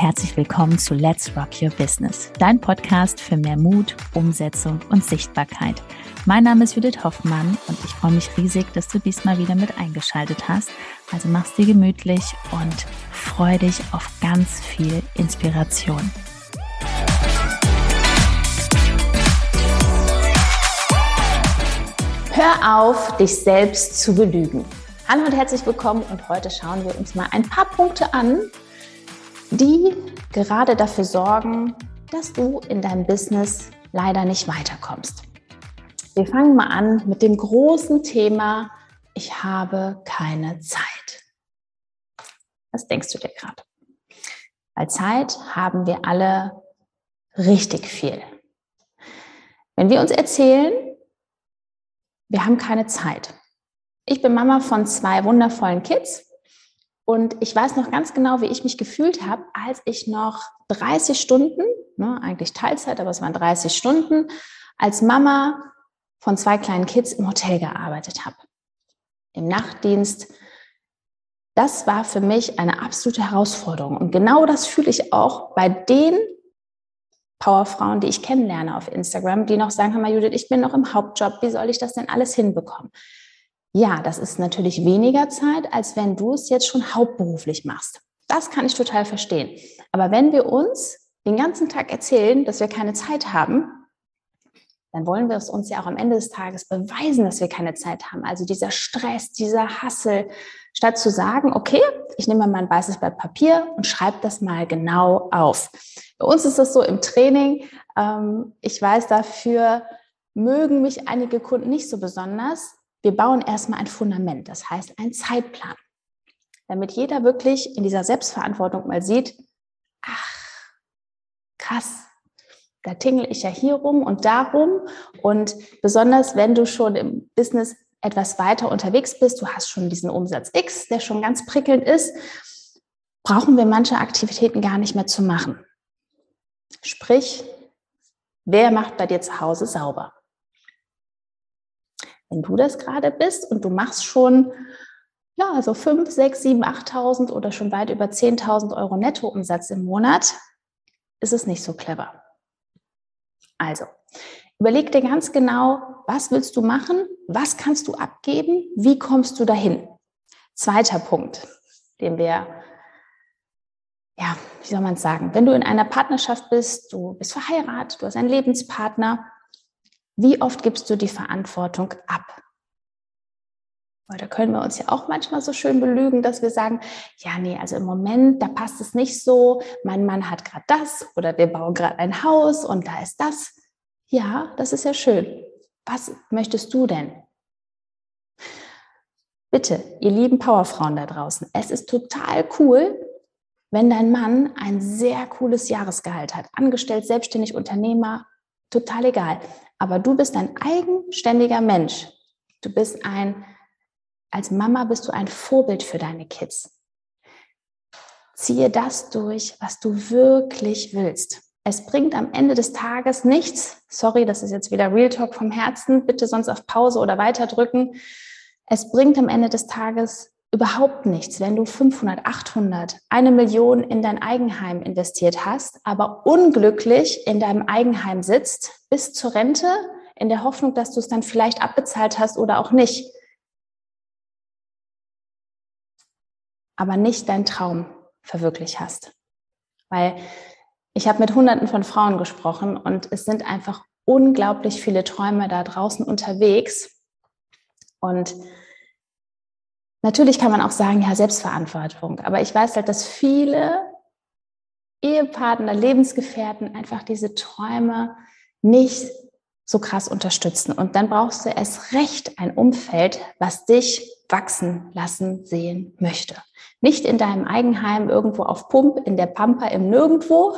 herzlich willkommen zu Let's Rock Your Business, dein Podcast für mehr Mut, Umsetzung und Sichtbarkeit. Mein Name ist Judith Hoffmann und ich freue mich riesig, dass du diesmal wieder mit eingeschaltet hast. Also mach's dir gemütlich und freu dich auf ganz viel Inspiration. Hör auf, dich selbst zu belügen. Hallo und herzlich willkommen und heute schauen wir uns mal ein paar Punkte an, die gerade dafür sorgen, dass du in deinem Business leider nicht weiterkommst. Wir fangen mal an mit dem großen Thema, ich habe keine Zeit. Was denkst du dir gerade? Weil Zeit haben wir alle richtig viel. Wenn wir uns erzählen, wir haben keine Zeit. Ich bin Mama von zwei wundervollen Kids und ich weiß noch ganz genau, wie ich mich gefühlt habe, als ich noch 30 Stunden, ne, eigentlich Teilzeit, aber es waren 30 Stunden, als Mama von zwei kleinen Kids im Hotel gearbeitet habe. Im Nachtdienst. Das war für mich eine absolute Herausforderung. Und genau das fühle ich auch bei den Powerfrauen, die ich kennenlerne auf Instagram, die noch sagen, hör Judith, ich bin noch im Hauptjob, wie soll ich das denn alles hinbekommen? Ja, das ist natürlich weniger Zeit, als wenn du es jetzt schon hauptberuflich machst. Das kann ich total verstehen. Aber wenn wir uns den ganzen Tag erzählen, dass wir keine Zeit haben, dann wollen wir es uns ja auch am Ende des Tages beweisen, dass wir keine Zeit haben. Also dieser Stress, dieser Hassel, statt zu sagen, okay, ich nehme mal ein weißes Blatt Papier und schreibe das mal genau auf. Bei uns ist das so im Training. Ähm, ich weiß, dafür mögen mich einige Kunden nicht so besonders, wir bauen erstmal ein Fundament, das heißt ein Zeitplan, damit jeder wirklich in dieser Selbstverantwortung mal sieht, ach, krass, da tingle ich ja hier rum und darum. Und besonders wenn du schon im Business etwas weiter unterwegs bist, du hast schon diesen Umsatz X, der schon ganz prickelnd ist, brauchen wir manche Aktivitäten gar nicht mehr zu machen. Sprich, wer macht bei dir zu Hause sauber? Wenn du das gerade bist und du machst schon ja, also 5, 6, 7, 8.000 oder schon weit über 10.000 Euro Nettoumsatz im Monat, ist es nicht so clever. Also, überleg dir ganz genau, was willst du machen? Was kannst du abgeben? Wie kommst du dahin? Zweiter Punkt, den wir, ja, wie soll man es sagen? Wenn du in einer Partnerschaft bist, du bist verheiratet, du hast einen Lebenspartner, wie oft gibst du die Verantwortung ab? Weil da können wir uns ja auch manchmal so schön belügen, dass wir sagen, ja, nee, also im Moment, da passt es nicht so, mein Mann hat gerade das oder wir bauen gerade ein Haus und da ist das. Ja, das ist ja schön. Was möchtest du denn? Bitte, ihr lieben Powerfrauen da draußen, es ist total cool, wenn dein Mann ein sehr cooles Jahresgehalt hat, angestellt, selbstständig, Unternehmer, total egal. Aber du bist ein eigenständiger Mensch. Du bist ein, als Mama bist du ein Vorbild für deine Kids. Ziehe das durch, was du wirklich willst. Es bringt am Ende des Tages nichts. Sorry, das ist jetzt wieder Real Talk vom Herzen. Bitte sonst auf Pause oder weiterdrücken. Es bringt am Ende des Tages überhaupt nichts, wenn du 500, 800, eine Million in dein Eigenheim investiert hast, aber unglücklich in deinem Eigenheim sitzt bis zur Rente, in der Hoffnung, dass du es dann vielleicht abbezahlt hast oder auch nicht. Aber nicht deinen Traum verwirklicht hast. Weil ich habe mit Hunderten von Frauen gesprochen und es sind einfach unglaublich viele Träume da draußen unterwegs. Und Natürlich kann man auch sagen, ja, Selbstverantwortung. Aber ich weiß halt, dass viele Ehepartner, Lebensgefährten einfach diese Träume nicht so krass unterstützen. Und dann brauchst du erst recht ein Umfeld, was dich wachsen lassen sehen möchte. Nicht in deinem Eigenheim irgendwo auf Pump, in der Pampa im Nirgendwo,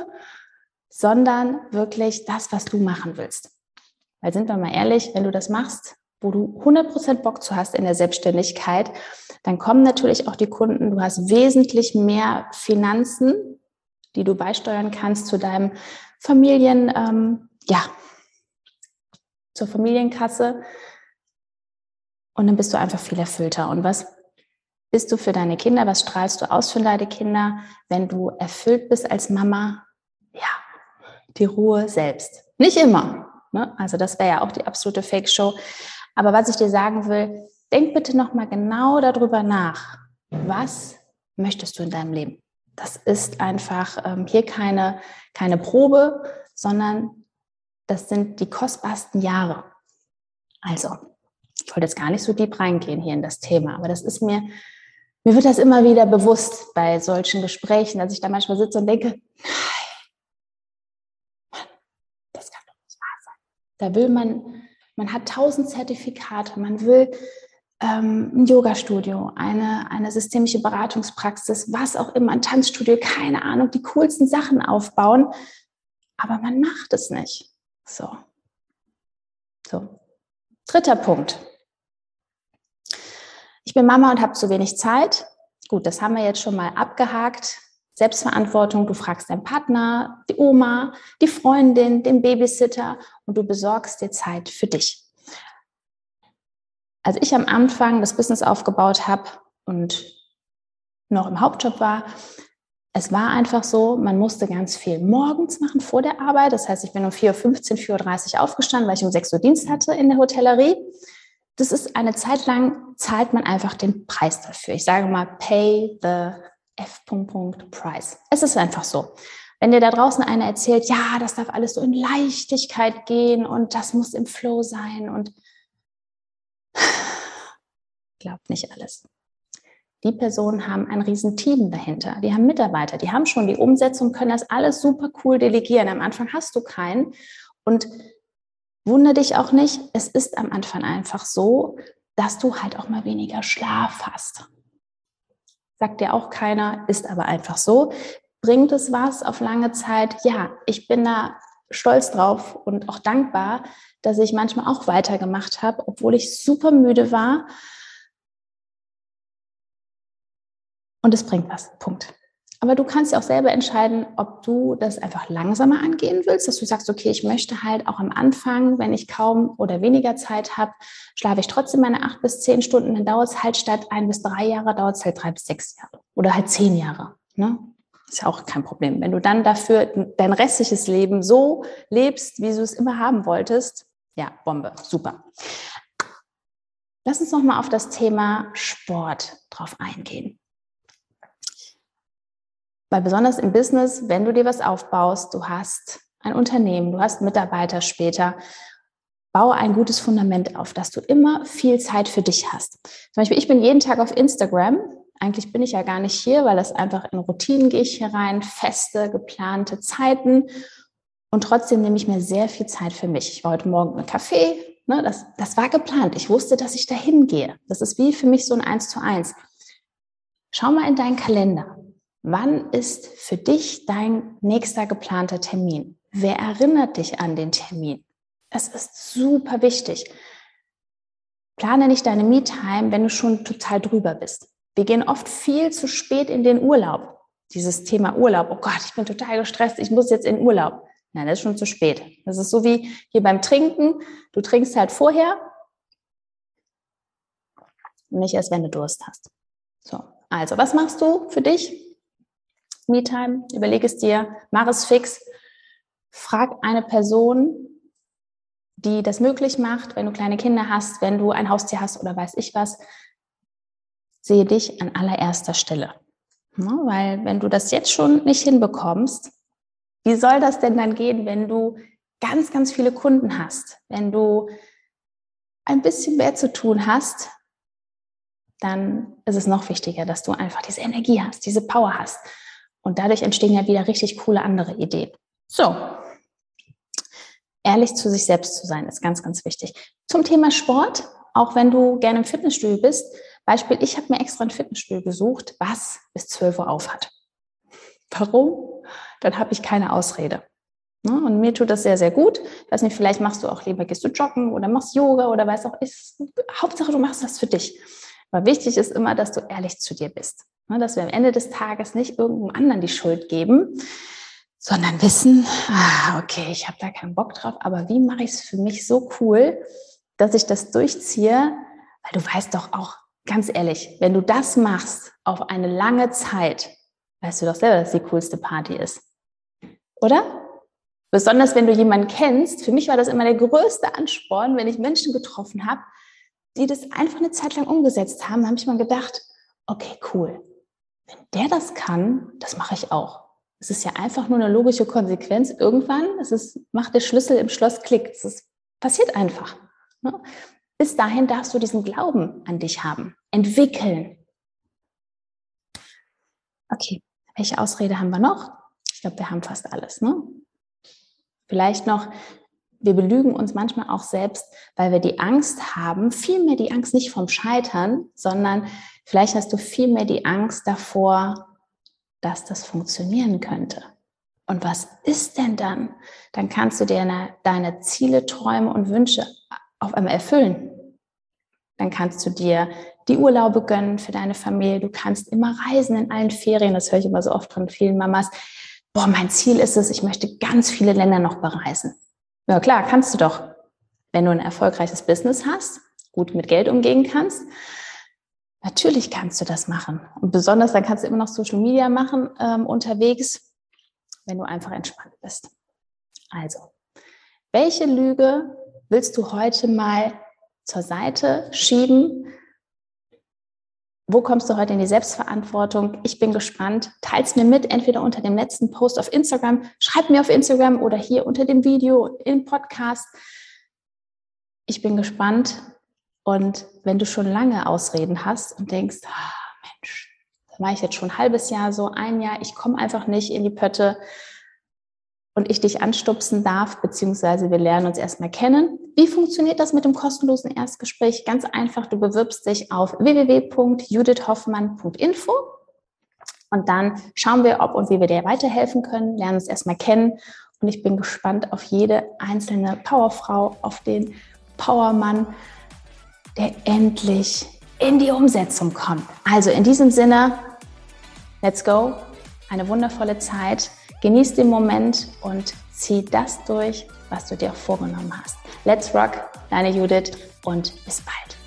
sondern wirklich das, was du machen willst. Weil sind wir mal ehrlich, wenn du das machst, wo du 100% Bock zu hast in der Selbstständigkeit, dann kommen natürlich auch die Kunden, du hast wesentlich mehr Finanzen, die du beisteuern kannst zu deinem Familien, ähm, ja, zur Familienkasse. Und dann bist du einfach viel erfüllter. Und was bist du für deine Kinder? Was strahlst du aus für deine Kinder? Wenn du erfüllt bist als Mama, ja, die Ruhe selbst. Nicht immer. Ne? Also das wäre ja auch die absolute Fake-Show. Aber was ich dir sagen will, denk bitte nochmal genau darüber nach. Was möchtest du in deinem Leben? Das ist einfach ähm, hier keine, keine Probe, sondern das sind die kostbarsten Jahre. Also, ich wollte jetzt gar nicht so deep reingehen hier in das Thema, aber das ist mir mir wird das immer wieder bewusst bei solchen Gesprächen, dass ich da manchmal sitze und denke, nein, das kann doch nicht wahr sein. Da will man, man hat tausend Zertifikate, man will ähm, ein Yoga-Studio, eine, eine systemische Beratungspraxis, was auch immer, ein Tanzstudio, keine Ahnung, die coolsten Sachen aufbauen, aber man macht es nicht. So. So. Dritter Punkt. Ich bin Mama und habe zu wenig Zeit. Gut, das haben wir jetzt schon mal abgehakt. Selbstverantwortung, du fragst deinen Partner, die Oma, die Freundin, den Babysitter und du besorgst dir Zeit für dich. Als ich am Anfang das Business aufgebaut habe und noch im Hauptjob war, es war einfach so, man musste ganz viel morgens machen vor der Arbeit. Das heißt, ich bin um 4.15 Uhr, 4.30 Uhr aufgestanden, weil ich um 6 Uhr Dienst hatte in der Hotellerie das ist eine Zeit lang, zahlt man einfach den Preis dafür. Ich sage mal, pay the F. Price. Es ist einfach so. Wenn dir da draußen einer erzählt, ja, das darf alles so in Leichtigkeit gehen und das muss im Flow sein und glaubt nicht alles. Die Personen haben ein riesen Team dahinter. Die haben Mitarbeiter, die haben schon die Umsetzung, können das alles super cool delegieren. Am Anfang hast du keinen. Und Wunder dich auch nicht, es ist am Anfang einfach so, dass du halt auch mal weniger Schlaf hast. Sagt dir auch keiner, ist aber einfach so. Bringt es was auf lange Zeit? Ja, ich bin da stolz drauf und auch dankbar, dass ich manchmal auch weitergemacht habe, obwohl ich super müde war. Und es bringt was. Punkt. Aber du kannst ja auch selber entscheiden, ob du das einfach langsamer angehen willst, dass du sagst, okay, ich möchte halt auch am Anfang, wenn ich kaum oder weniger Zeit habe, schlafe ich trotzdem meine acht bis zehn Stunden, dann dauert es halt statt ein bis drei Jahre, dauert es halt drei bis sechs Jahre oder halt zehn Jahre. Ne? Ist ja auch kein Problem. Wenn du dann dafür dein restliches Leben so lebst, wie du es immer haben wolltest, ja, Bombe, super. Lass uns noch mal auf das Thema Sport drauf eingehen. Weil besonders im Business, wenn du dir was aufbaust, du hast ein Unternehmen, du hast Mitarbeiter später, baue ein gutes Fundament auf, dass du immer viel Zeit für dich hast. Zum Beispiel, ich bin jeden Tag auf Instagram. Eigentlich bin ich ja gar nicht hier, weil das einfach in Routinen gehe ich hier rein, feste, geplante Zeiten. Und trotzdem nehme ich mir sehr viel Zeit für mich. Ich war heute Morgen im Café. Ne, das, das war geplant. Ich wusste, dass ich dahin gehe. Das ist wie für mich so ein Eins zu eins. Schau mal in deinen Kalender. Wann ist für dich dein nächster geplanter Termin? Wer erinnert dich an den Termin? Es ist super wichtig. Plane nicht deine Me-Time, wenn du schon total drüber bist. Wir gehen oft viel zu spät in den Urlaub. Dieses Thema Urlaub. Oh Gott, ich bin total gestresst, ich muss jetzt in Urlaub. Nein, das ist schon zu spät. Das ist so wie hier beim Trinken. Du trinkst halt vorher nicht erst, wenn du Durst hast. So, also, was machst du für dich? Me-Time, überleg es dir, mach es fix. Frag eine Person, die das möglich macht, wenn du kleine Kinder hast, wenn du ein Haustier hast oder weiß ich was. Sehe dich an allererster Stelle. Ja, weil wenn du das jetzt schon nicht hinbekommst, wie soll das denn dann gehen, wenn du ganz, ganz viele Kunden hast, wenn du ein bisschen mehr zu tun hast, dann ist es noch wichtiger, dass du einfach diese Energie hast, diese Power hast. Und dadurch entstehen ja wieder richtig coole andere Ideen. So, ehrlich zu sich selbst zu sein, ist ganz, ganz wichtig. Zum Thema Sport, auch wenn du gerne im Fitnessstudio bist, Beispiel, ich habe mir extra ein Fitnessstudio gesucht, was bis 12 Uhr auf hat. Warum? Dann habe ich keine Ausrede. Ne? Und mir tut das sehr, sehr gut. Ich weiß nicht, vielleicht machst du auch lieber, gehst du joggen oder machst Yoga oder weiß auch, ist, Hauptsache du machst das für dich. Aber wichtig ist immer, dass du ehrlich zu dir bist. Ne, dass wir am Ende des Tages nicht irgendeinem anderen die Schuld geben, sondern wissen, ah, okay, ich habe da keinen Bock drauf, aber wie mache ich es für mich so cool, dass ich das durchziehe? Weil du weißt doch auch ganz ehrlich, wenn du das machst auf eine lange Zeit, weißt du doch selber, dass die coolste Party ist. Oder? Besonders wenn du jemanden kennst. Für mich war das immer der größte Ansporn, wenn ich Menschen getroffen habe, die das einfach eine Zeit lang umgesetzt haben, habe ich mal gedacht, okay, cool. Wenn der das kann, das mache ich auch. Es ist ja einfach nur eine logische Konsequenz. Irgendwann, es ist, macht der Schlüssel im Schloss Klick. Es passiert einfach. Ne? Bis dahin darfst du diesen Glauben an dich haben, entwickeln. Okay, welche Ausrede haben wir noch? Ich glaube, wir haben fast alles. Ne? Vielleicht noch, wir belügen uns manchmal auch selbst, weil wir die Angst haben, vielmehr die Angst nicht vom Scheitern, sondern vielleicht hast du vielmehr die Angst davor, dass das funktionieren könnte. Und was ist denn dann? Dann kannst du dir eine, deine Ziele, Träume und Wünsche auf einmal erfüllen. Dann kannst du dir die Urlaube gönnen für deine Familie. Du kannst immer reisen in allen Ferien. Das höre ich immer so oft von vielen Mamas. Boah, mein Ziel ist es, ich möchte ganz viele Länder noch bereisen. Ja klar, kannst du doch. Wenn du ein erfolgreiches Business hast, gut mit Geld umgehen kannst, natürlich kannst du das machen. Und besonders dann kannst du immer noch Social Media machen ähm, unterwegs, wenn du einfach entspannt bist. Also, welche Lüge willst du heute mal zur Seite schieben wo kommst du heute in die Selbstverantwortung? Ich bin gespannt. Teils mir mit, entweder unter dem letzten Post auf Instagram, schreib mir auf Instagram oder hier unter dem Video im Podcast. Ich bin gespannt. Und wenn du schon lange Ausreden hast und denkst, ah, Mensch, da war ich jetzt schon ein halbes Jahr so, ein Jahr, ich komme einfach nicht in die Pötte, und ich dich anstupsen darf, beziehungsweise wir lernen uns erstmal kennen. Wie funktioniert das mit dem kostenlosen Erstgespräch? Ganz einfach, du bewirbst dich auf www.judithhoffmann.info und dann schauen wir, ob und wie wir dir weiterhelfen können, lernen uns erstmal kennen und ich bin gespannt auf jede einzelne Powerfrau, auf den Powermann, der endlich in die Umsetzung kommt. Also in diesem Sinne, let's go, eine wundervolle Zeit. Genieß den Moment und zieh das durch, was du dir vorgenommen hast. Let's rock, deine Judith und bis bald.